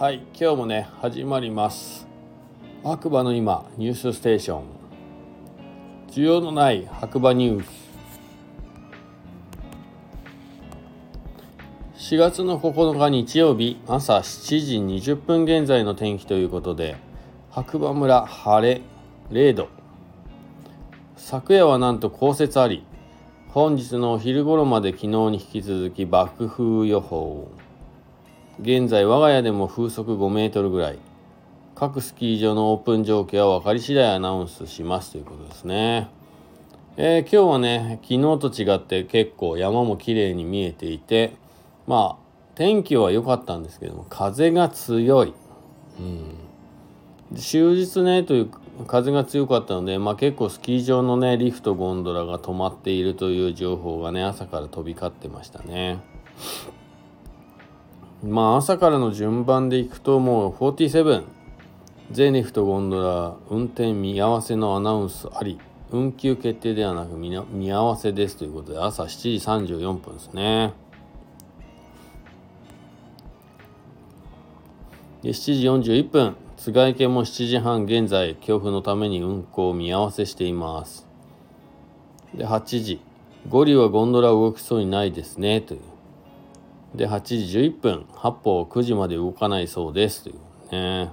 はい今日もね始まります。白馬の今ニュースステーション。需要のない白馬ニュース。4月の9日日曜日朝7時20分現在の天気ということで白馬村晴れ0度。昨夜はなんと降雪あり本日のお昼頃まで昨日に引き続き爆風予報。現在我が家でも風速5メートルぐらい。各スキー場のオープン状況は分かり次第アナウンスしますということですね、えー、今日はね昨日と違って結構山も綺麗に見えていてまあ天気は良かったんですけども風が強い、うん、終日ねという風が強かったので、まあ、結構スキー場のねリフトゴンドラが止まっているという情報がね朝から飛び交ってましたね。まあ朝からの順番でいくともう47全リフトゴンドラ運転見合わせのアナウンスあり。運休決定ではなく見合わせですということで朝7時34分ですね。で7時41分。津軽池も7時半現在強風のために運行を見合わせしています。で8時。ゴリはゴンドラ動きそうにないですねという。で8時11分八方9時まで動かないそうです。というね。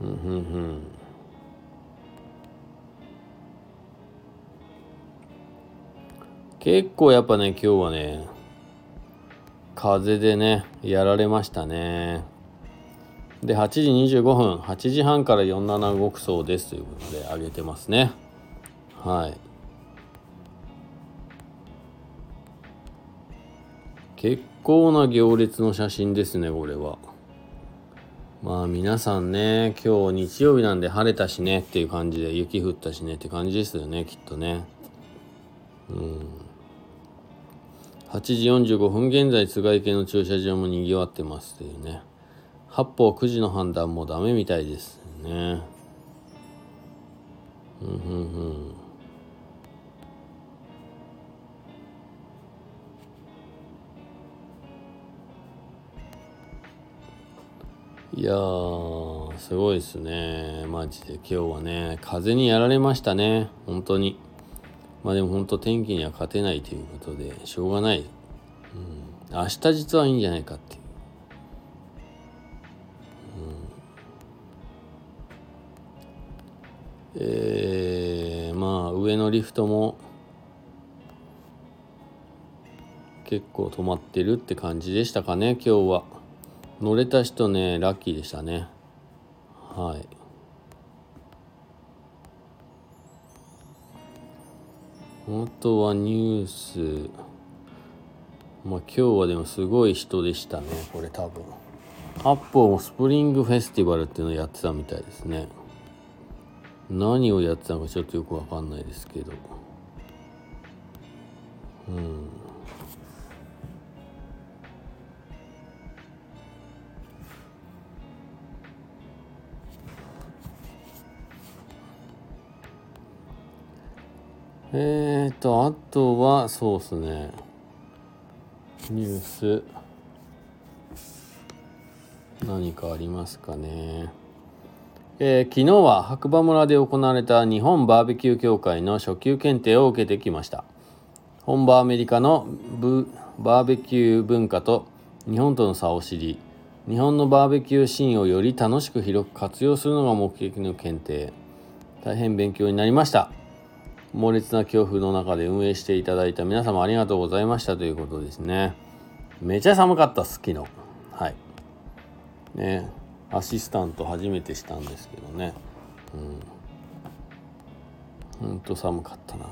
うんうんうん。結構やっぱね今日はね風でねやられましたね。で8時25分8時半から47動くそうです。ということで上げてますね。はい。結構な行列の写真ですねこれは。まあ皆さんね今日日曜日なんで晴れたしねっていう感じで雪降ったしねって感じですよねきっとね。うん。8時45分現在津軽池の駐車場も賑わってますというね。八方9時の判断もダメみたいですね。うんうんうん。いやー、すごいですね。マジで今日はね、風にやられましたね。本当に。まあでも本当天気には勝てないということでしょうがない、うん、明日実はいいんじゃないかっていう、うん、えー、まあ上のリフトも結構止まってるって感じでしたかね今日は乗れた人ねラッキーでしたね。はい。あとはニュース。まあ今日はでもすごい人でしたねこれ多分。八方もスプリングフェスティバルっていうのをやってたみたいですね。何をやってたのかちょっとよくわかんないですけど。うん。えーと、あとは、そうっすね。ニュース。何かありますかね。えー、昨日は白馬村で行われた日本バーベキュー協会の初級検定を受けてきました。本場アメリカのバーベキュー文化と日本との差を知り、日本のバーベキューシーンをより楽しく広く活用するのが目的の検定。大変勉強になりました。猛烈な強風の中で運営していただいた皆様ありがとうございましたということですね。めちゃ寒かったっす、昨日。はい。ね、アシスタント初めてしたんですけどね。うん。ほんと寒かったな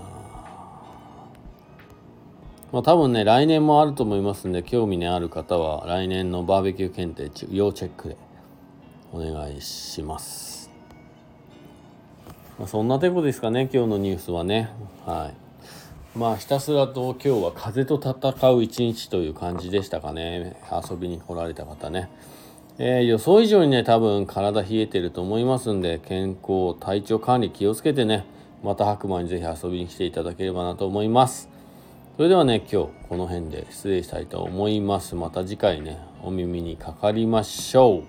まあ多分ね、来年もあると思いますんで、興味のある方は来年のバーベキュー検定要チェックでお願いします。まあ、そんなてこですかね今日のニュースはね。はい。まあひたすらと今日は風と戦う一日という感じでしたかね。遊びに来られた方ね。えー、予想以上にね多分体冷えてると思いますんで健康体調管理気をつけてねまた白馬にぜひ遊びに来ていただければなと思います。それではね今日この辺で失礼したいと思います。また次回ねお耳にかかりましょう。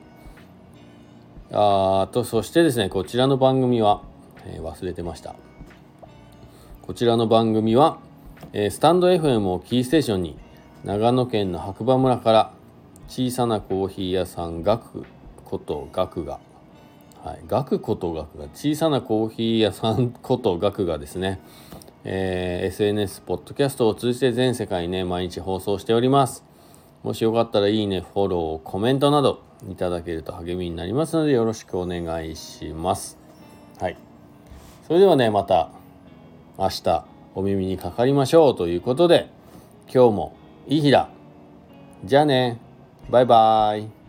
あとそしてですねこちらの番組は、え、忘れてましたこちらの番組は、え、スタンド FM をキーステーションに長野県の白馬村から小さなコーヒー屋さんガクことガクがはい、ガクことガクが小さなコーヒー屋さんことガクがですね、えー、SNS、ポッドキャストを通じて全世界ね、毎日放送しております。もしよかったらいいね、フォロー、コメントなどいただけると励みになりますのでよろしくお願いします。はい。それではね、また明日お耳にかかりましょうということで、今日もいい日だ。じゃあね、バイバーイ。